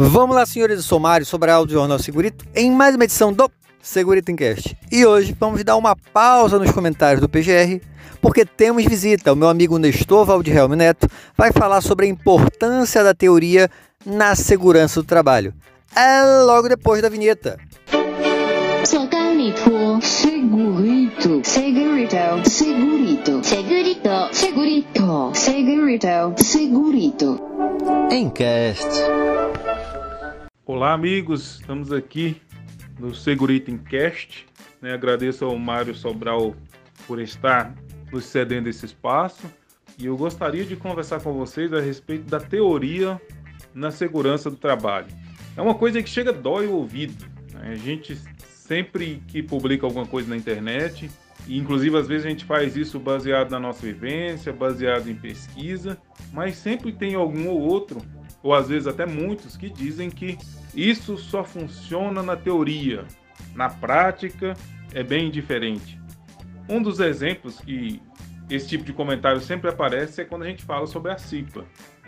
Vamos lá, senhores, eu sou Mário, sobre a Audio Jornal Segurito, em mais uma edição do Segurito Encast. E hoje vamos dar uma pausa nos comentários do PGR, porque temos visita. O meu amigo Nestor Valdirrealme Neto vai falar sobre a importância da teoria na segurança do trabalho. É logo depois da vinheta. Segurito, segurito, segurito, segurito, segurito, segurito, segurito, segurito. Encast. Olá, amigos. Estamos aqui no Segurito Encast. Né? Agradeço ao Mário Sobral por estar nos cedendo esse espaço. E eu gostaria de conversar com vocês a respeito da teoria na segurança do trabalho. É uma coisa que chega dói o ouvido. Né? A gente sempre que publica alguma coisa na internet, e inclusive às vezes a gente faz isso baseado na nossa vivência, baseado em pesquisa, mas sempre tem algum ou outro, ou às vezes até muitos, que dizem que isso só funciona na teoria, na prática é bem diferente. Um dos exemplos que esse tipo de comentário sempre aparece é quando a gente fala sobre a CIPA.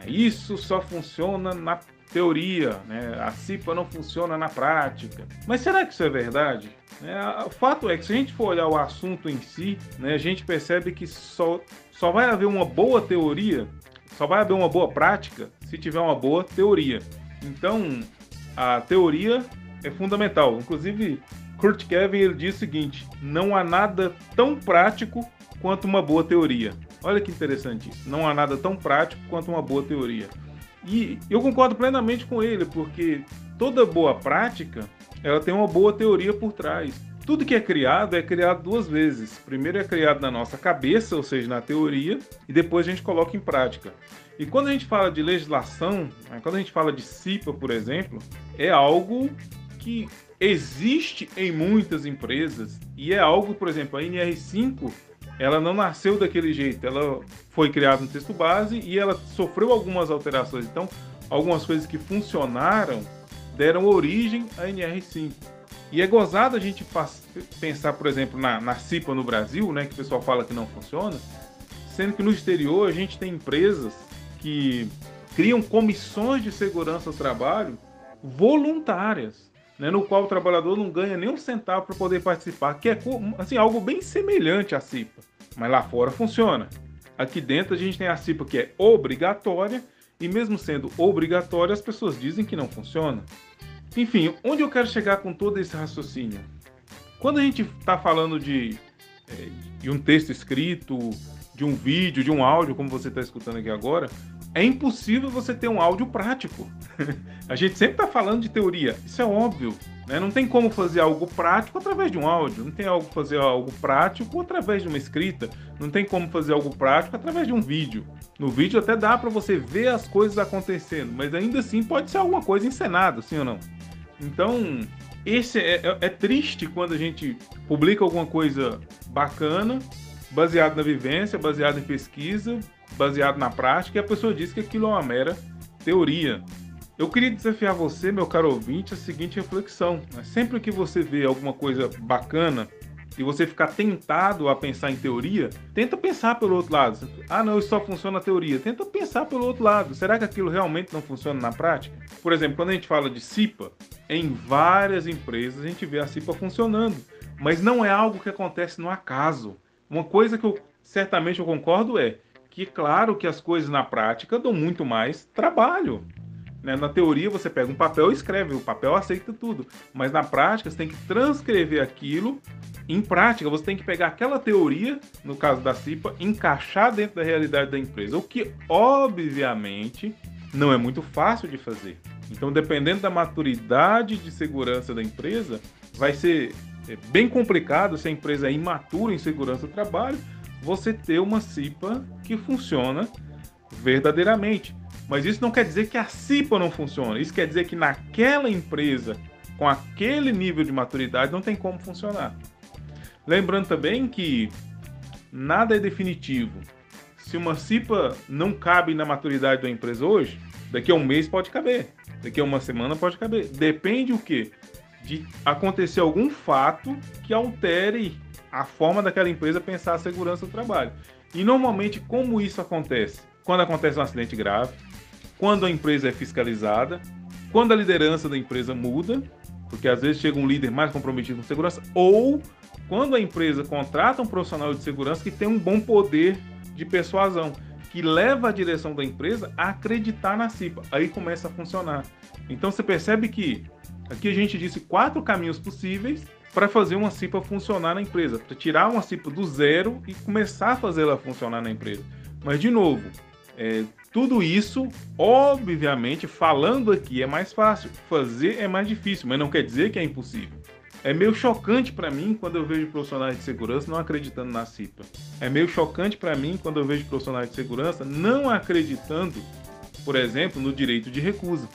Isso só funciona na teoria, né? a CIPA não funciona na prática. Mas será que isso é verdade? É, o fato é que se a gente for olhar o assunto em si, né, a gente percebe que só, só vai haver uma boa teoria, só vai haver uma boa prática se tiver uma boa teoria. Então, a teoria é fundamental. Inclusive, Kurt Kevin ele diz o seguinte: não há nada tão prático quanto uma boa teoria. Olha que interessante isso. Não há nada tão prático quanto uma boa teoria. E eu concordo plenamente com ele, porque toda boa prática ela tem uma boa teoria por trás. Tudo que é criado é criado duas vezes. Primeiro é criado na nossa cabeça, ou seja, na teoria, e depois a gente coloca em prática. E quando a gente fala de legislação, né, quando a gente fala de CIPA, por exemplo, é algo que existe em muitas empresas e é algo, por exemplo, a NR5 ela não nasceu daquele jeito. Ela foi criada no texto base e ela sofreu algumas alterações. Então, algumas coisas que funcionaram deram origem à NR5. E é gozado a gente pensar, por exemplo, na, na CIPA no Brasil, né, que o pessoal fala que não funciona, sendo que no exterior a gente tem empresas que criam comissões de segurança do trabalho voluntárias, né, no qual o trabalhador não ganha nem um centavo para poder participar, que é assim, algo bem semelhante à CIPA mas lá fora funciona. Aqui dentro a gente tem a CIPA que é obrigatória e mesmo sendo obrigatória as pessoas dizem que não funciona. Enfim, onde eu quero chegar com todo esse raciocínio? Quando a gente está falando de, é, de um texto escrito, de um vídeo, de um áudio, como você está escutando aqui agora, é impossível você ter um áudio prático. a gente sempre está falando de teoria, isso é óbvio. Né? Não tem como fazer algo prático através de um áudio, não tem como fazer algo prático através de uma escrita, não tem como fazer algo prático através de um vídeo. No vídeo até dá para você ver as coisas acontecendo, mas ainda assim pode ser alguma coisa encenada, sim ou não? Então, esse é, é, é triste quando a gente publica alguma coisa bacana, baseado na vivência, baseado em pesquisa, baseado na prática, e a pessoa diz que aquilo é uma mera teoria. Eu queria desafiar você, meu caro ouvinte, a seguinte reflexão. Né? Sempre que você vê alguma coisa bacana e você ficar tentado a pensar em teoria, tenta pensar pelo outro lado. Ah, não, isso só funciona na teoria. Tenta pensar pelo outro lado. Será que aquilo realmente não funciona na prática? Por exemplo, quando a gente fala de CIPA, em várias empresas a gente vê a CIPA funcionando, mas não é algo que acontece no acaso. Uma coisa que eu certamente eu concordo é que claro que as coisas na prática dão muito mais trabalho. Né? Na teoria, você pega um papel e escreve, o papel aceita tudo. Mas na prática, você tem que transcrever aquilo em prática. Você tem que pegar aquela teoria, no caso da CIPA, encaixar dentro da realidade da empresa. O que, obviamente, não é muito fácil de fazer. Então, dependendo da maturidade de segurança da empresa, vai ser é, bem complicado se a empresa é imatura em segurança do trabalho, você ter uma CIPA que funciona verdadeiramente. Mas isso não quer dizer que a CIPA não funciona. Isso quer dizer que naquela empresa, com aquele nível de maturidade, não tem como funcionar. Lembrando também que nada é definitivo. Se uma CIPA não cabe na maturidade da empresa hoje, daqui a um mês pode caber. Daqui a uma semana pode caber. Depende o quê? De acontecer algum fato que altere a forma daquela empresa pensar a segurança do trabalho. E normalmente como isso acontece? Quando acontece um acidente grave, quando a empresa é fiscalizada quando a liderança da empresa muda, porque às vezes chega um líder mais comprometido com segurança, ou quando a empresa contrata um profissional de segurança que tem um bom poder de persuasão, que leva a direção da empresa a acreditar na CIPA. Aí começa a funcionar. Então você percebe que aqui a gente disse quatro caminhos possíveis para fazer uma CIPA funcionar na empresa, para tirar uma CIPA do zero e começar a fazê-la funcionar na empresa. Mas, de novo, é, tudo isso, obviamente, falando aqui é mais fácil, fazer é mais difícil, mas não quer dizer que é impossível. É meio chocante para mim quando eu vejo profissionais de segurança não acreditando na CIPA. É meio chocante para mim quando eu vejo profissionais de segurança não acreditando, por exemplo, no direito de recusa.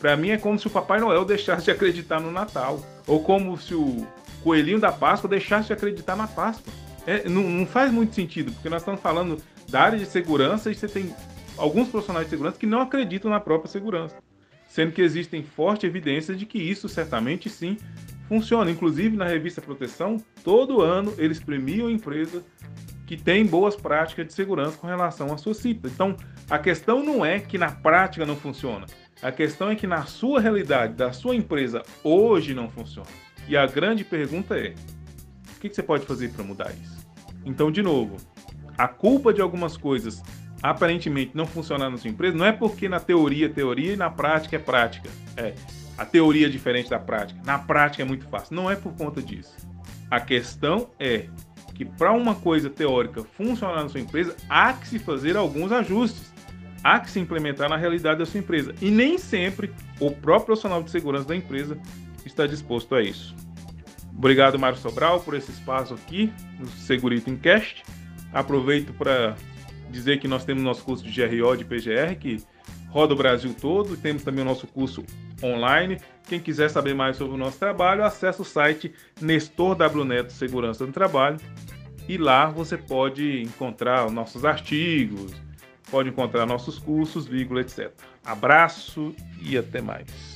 Para mim é como se o Papai Noel deixasse de acreditar no Natal, ou como se o coelhinho da Páscoa deixasse de acreditar na Páscoa. É, não, não faz muito sentido, porque nós estamos falando da área de segurança e você tem alguns profissionais de segurança que não acreditam na própria segurança, sendo que existem fortes evidências de que isso certamente sim funciona. Inclusive na revista Proteção, todo ano eles premiam empresas que têm boas práticas de segurança com relação à sua CIPA. Então, a questão não é que na prática não funciona. A questão é que na sua realidade, da sua empresa, hoje não funciona. E a grande pergunta é: o que você pode fazer para mudar isso? Então, de novo, a culpa de algumas coisas aparentemente não funcionar na sua empresa não é porque na teoria é teoria e na prática é prática. É, a teoria é diferente da prática. Na prática é muito fácil. Não é por conta disso. A questão é que para uma coisa teórica funcionar na sua empresa, há que se fazer alguns ajustes. Há que se implementar na realidade da sua empresa. E nem sempre o próprio profissional de segurança da empresa está disposto a isso. Obrigado, Mário Sobral, por esse espaço aqui no Segurito Encast. Aproveito para dizer que nós temos nosso curso de GRO de PGR, que roda o Brasil todo. Temos também o nosso curso online. Quem quiser saber mais sobre o nosso trabalho, acesse o site Nestor W Neto Segurança do Trabalho e lá você pode encontrar nossos artigos, pode encontrar nossos cursos, vírgula, etc. Abraço e até mais.